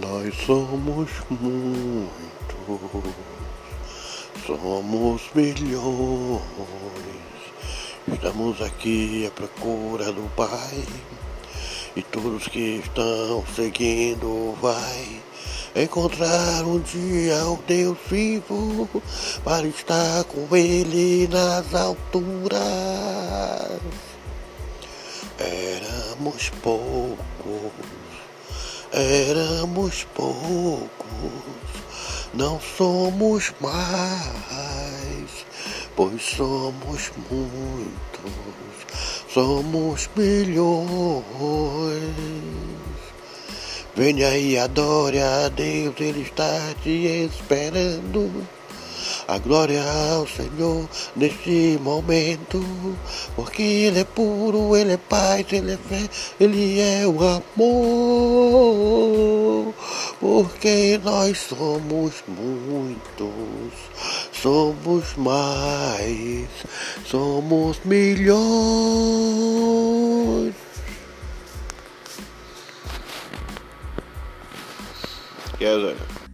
Nós somos muitos, somos milhões. Estamos aqui à procura do Pai e todos que estão seguindo vai encontrar um dia o Deus vivo para estar com Ele nas alturas. Éramos poucos Éramos poucos, não somos mais, pois somos muitos, somos milhões. Venha e adore a Deus, Ele está te esperando. A glória ao Senhor neste momento, porque Ele é puro, Ele é paz, Ele é fé, Ele é o amor. Porque nós somos muitos, somos mais, somos milhões. Sir.